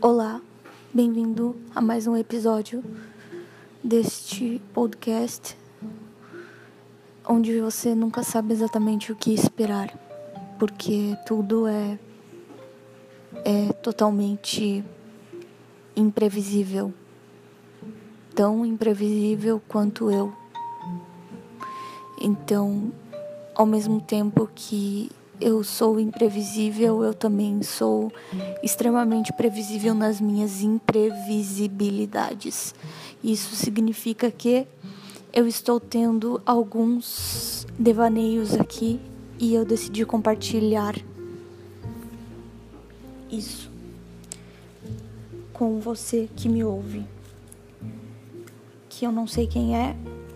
Olá, bem-vindo a mais um episódio deste podcast onde você nunca sabe exatamente o que esperar, porque tudo é é totalmente imprevisível, tão imprevisível quanto eu. Então, ao mesmo tempo que eu sou imprevisível, eu também sou extremamente previsível nas minhas imprevisibilidades. Isso significa que eu estou tendo alguns devaneios aqui e eu decidi compartilhar isso com você que me ouve. Que eu não sei quem é,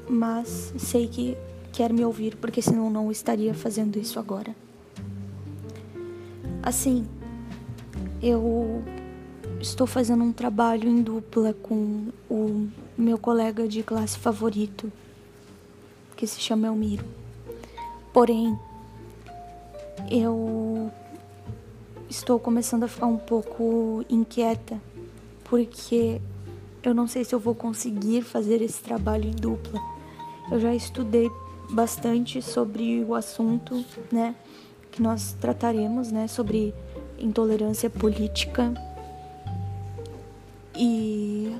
mas sei que quer me ouvir, porque senão não estaria fazendo isso agora. Assim, eu estou fazendo um trabalho em dupla com o meu colega de classe favorito, que se chama Elmiro. Porém, eu estou começando a ficar um pouco inquieta, porque eu não sei se eu vou conseguir fazer esse trabalho em dupla. Eu já estudei bastante sobre o assunto, né? Que nós trataremos, né, sobre intolerância política e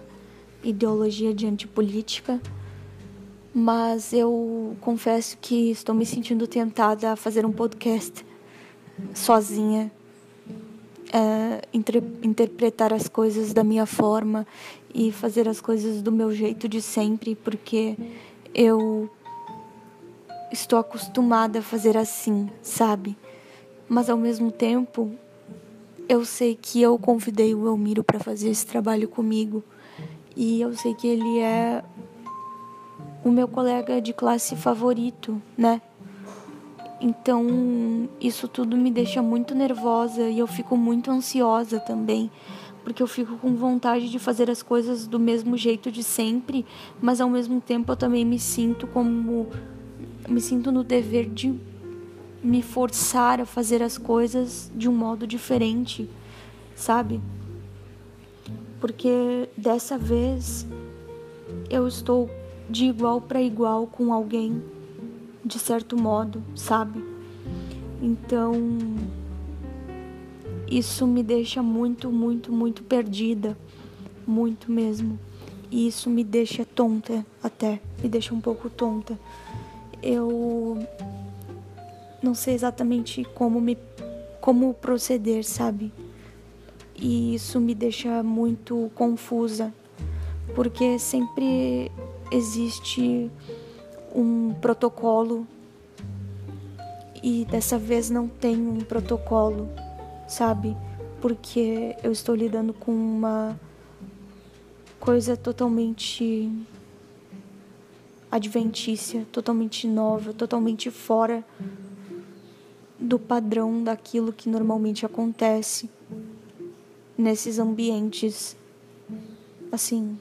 ideologia de antipolítica. Mas eu confesso que estou me sentindo tentada a fazer um podcast sozinha, é, inter interpretar as coisas da minha forma e fazer as coisas do meu jeito de sempre, porque eu estou acostumada a fazer assim, sabe? Mas ao mesmo tempo, eu sei que eu convidei o Elmiro para fazer esse trabalho comigo e eu sei que ele é o meu colega de classe favorito, né? Então, isso tudo me deixa muito nervosa e eu fico muito ansiosa também, porque eu fico com vontade de fazer as coisas do mesmo jeito de sempre, mas ao mesmo tempo eu também me sinto como me sinto no dever de me forçar a fazer as coisas de um modo diferente, sabe? Porque dessa vez eu estou de igual para igual com alguém, de certo modo, sabe? Então, isso me deixa muito, muito, muito perdida, muito mesmo. E isso me deixa tonta até, me deixa um pouco tonta eu não sei exatamente como me como proceder, sabe? E isso me deixa muito confusa, porque sempre existe um protocolo e dessa vez não tem um protocolo, sabe? Porque eu estou lidando com uma coisa totalmente adventícia, totalmente nova, totalmente fora do padrão daquilo que normalmente acontece nesses ambientes assim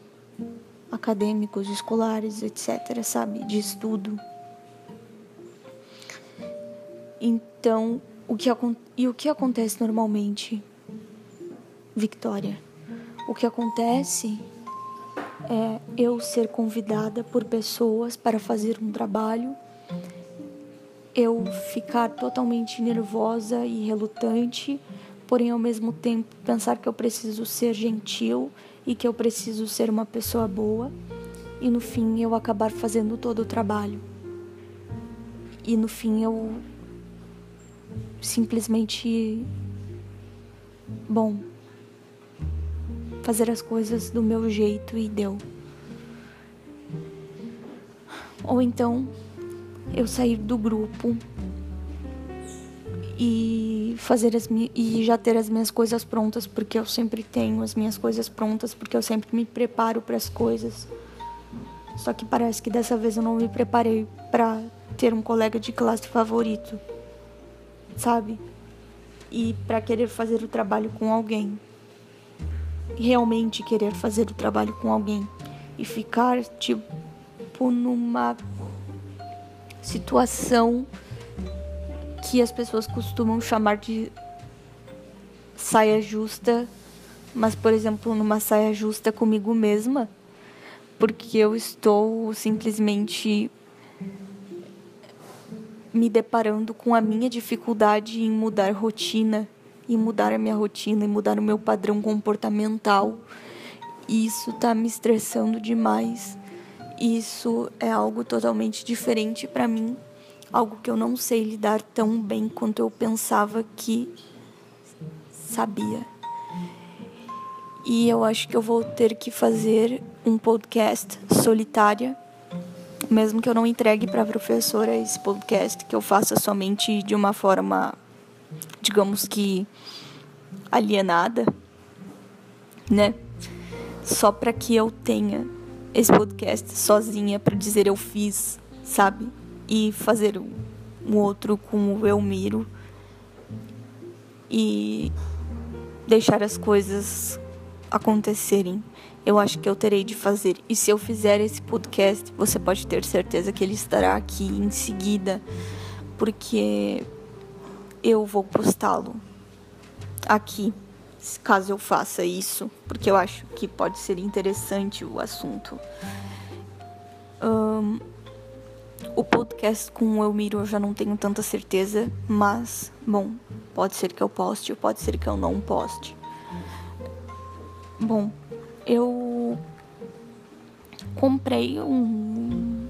acadêmicos, escolares, etc, sabe, de estudo. Então, o que e o que acontece normalmente? Victoria. O que acontece é eu ser convidada por pessoas para fazer um trabalho, eu ficar totalmente nervosa e relutante, porém ao mesmo tempo pensar que eu preciso ser gentil e que eu preciso ser uma pessoa boa, e no fim eu acabar fazendo todo o trabalho. E no fim eu simplesmente bom, fazer as coisas do meu jeito e deu. Ou então eu sair do grupo e fazer as e já ter as minhas coisas prontas, porque eu sempre tenho as minhas coisas prontas, porque eu sempre me preparo para as coisas. Só que parece que dessa vez eu não me preparei para ter um colega de classe favorito, sabe? E para querer fazer o trabalho com alguém realmente querer fazer o trabalho com alguém e ficar tipo numa situação que as pessoas costumam chamar de saia justa mas por exemplo, numa saia justa comigo mesma, porque eu estou simplesmente me deparando com a minha dificuldade em mudar rotina, em mudar a minha rotina, em mudar o meu padrão comportamental. Isso está me estressando demais. Isso é algo totalmente diferente para mim, algo que eu não sei lidar tão bem quanto eu pensava que sabia. E eu acho que eu vou ter que fazer um podcast solitária mesmo que eu não entregue para a professora esse podcast, que eu faça somente de uma forma, digamos que alienada, né? Só para que eu tenha esse podcast sozinha para dizer eu fiz, sabe? E fazer um outro com o Elmiro e deixar as coisas acontecerem eu acho que eu terei de fazer. E se eu fizer esse podcast, você pode ter certeza que ele estará aqui em seguida, porque eu vou postá-lo aqui, caso eu faça isso, porque eu acho que pode ser interessante o assunto. Um, o podcast com o Elmiro eu já não tenho tanta certeza, mas, bom, pode ser que eu poste, pode ser que eu não poste. Bom, eu comprei um,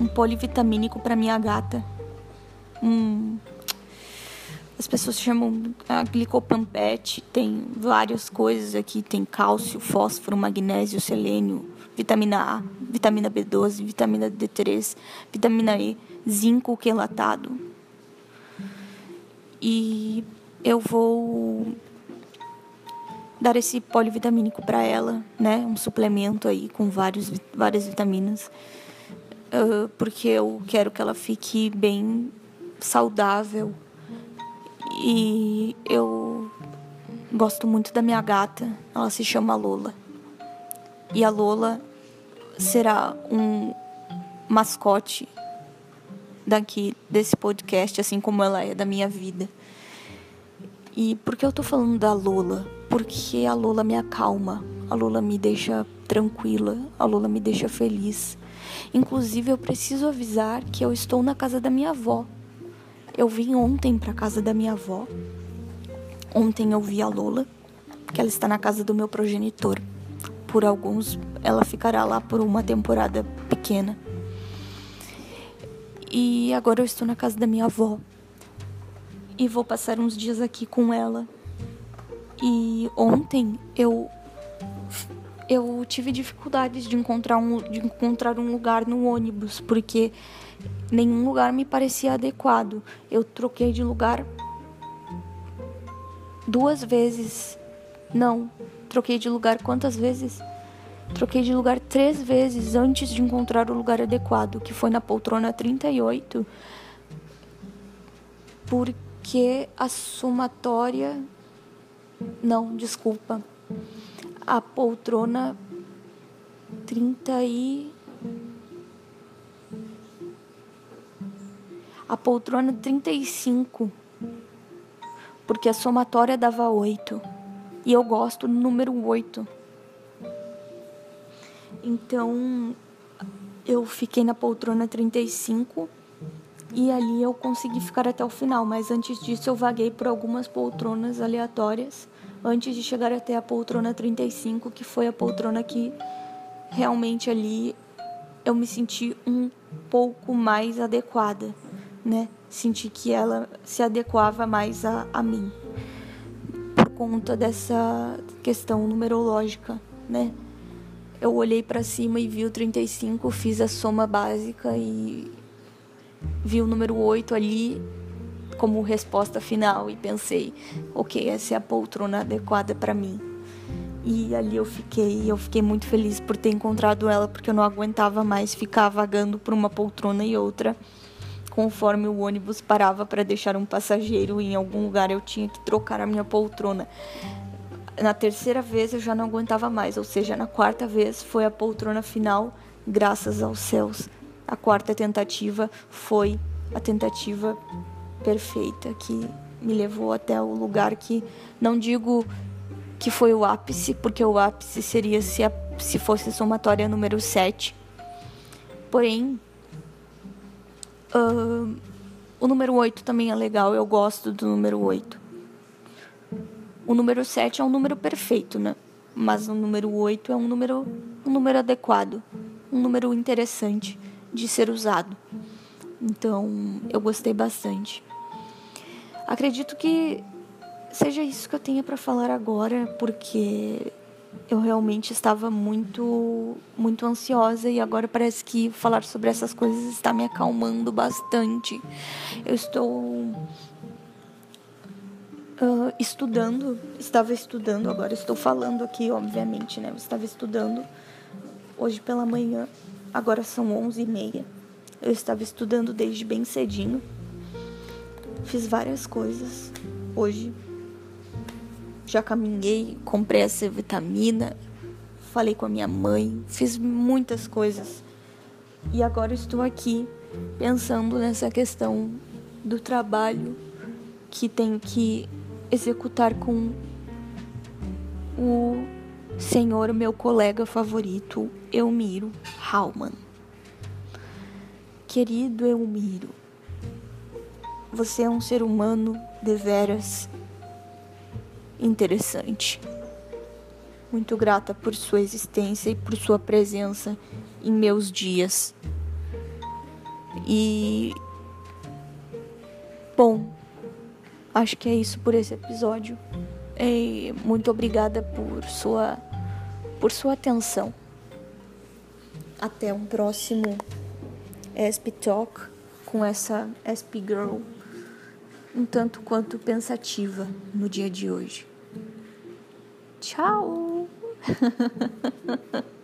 um polivitamínico para minha gata. Um, as pessoas chamam a glicopampete, tem várias coisas aqui, tem cálcio, fósforo, magnésio, selênio, vitamina A, vitamina B12, vitamina D3, vitamina E, zinco quelatado. E eu vou dar esse polivitamínico para ela, né? Um suplemento aí com vários, várias vitaminas, uh, porque eu quero que ela fique bem saudável. E eu gosto muito da minha gata, ela se chama Lola. E a Lola será um mascote daqui desse podcast, assim como ela é da minha vida. E por que eu tô falando da Lola? porque a Lula me acalma, a Lula me deixa tranquila, a Lula me deixa feliz. Inclusive, eu preciso avisar que eu estou na casa da minha avó. Eu vim ontem para casa da minha avó. Ontem eu vi a Lola, que ela está na casa do meu progenitor. Por alguns, ela ficará lá por uma temporada pequena. E agora eu estou na casa da minha avó. E vou passar uns dias aqui com ela e ontem eu eu tive dificuldades de encontrar um de encontrar um lugar no ônibus, porque nenhum lugar me parecia adequado. Eu troquei de lugar duas vezes. Não, troquei de lugar quantas vezes? Troquei de lugar três vezes antes de encontrar o lugar adequado, que foi na poltrona 38, porque a somatória não, desculpa. A poltrona 30 e. A poltrona 35. Porque a somatória dava 8. E eu gosto do número 8. Então, eu fiquei na poltrona 35 e ali eu consegui ficar até o final, mas antes disso eu vaguei por algumas poltronas aleatórias antes de chegar até a poltrona 35, que foi a poltrona que realmente ali eu me senti um pouco mais adequada, né? Senti que ela se adequava mais a, a mim por conta dessa questão numerológica, né? Eu olhei para cima e vi o 35, fiz a soma básica e vi o número 8 ali como resposta final e pensei, ok, essa é a poltrona adequada para mim. E ali eu fiquei, eu fiquei muito feliz por ter encontrado ela, porque eu não aguentava mais ficar vagando por uma poltrona e outra. Conforme o ônibus parava para deixar um passageiro em algum lugar, eu tinha que trocar a minha poltrona. Na terceira vez eu já não aguentava mais, ou seja, na quarta vez foi a poltrona final, graças aos céus. A quarta tentativa foi a tentativa perfeita que me levou até o lugar que não digo que foi o ápice, porque o ápice seria se, a, se fosse a somatória número 7. Porém, uh, o número 8 também é legal, eu gosto do número 8. O número 7 é um número perfeito, né? Mas o número 8 é um número, um número adequado, um número interessante de ser usado. Então, eu gostei bastante. Acredito que seja isso que eu tenha para falar agora, porque eu realmente estava muito muito ansiosa e agora parece que falar sobre essas coisas está me acalmando bastante. Eu estou uh, estudando, estava estudando, agora estou falando aqui, obviamente, né? Eu estava estudando hoje pela manhã, agora são onze e meia. Eu estava estudando desde bem cedinho. Fiz várias coisas hoje já caminhei, comprei essa vitamina, falei com a minha mãe, fiz muitas coisas. E agora estou aqui pensando nessa questão do trabalho que tenho que executar com o senhor, meu colega favorito, Elmiro Hauman. Querido Elmiro, você é um ser humano deveras interessante. Muito grata por sua existência e por sua presença em meus dias. E. Bom, acho que é isso por esse episódio. E muito obrigada por sua, por sua atenção. Até um próximo SP Talk com essa SP Girl um tanto quanto pensativa no dia de hoje. Tchau!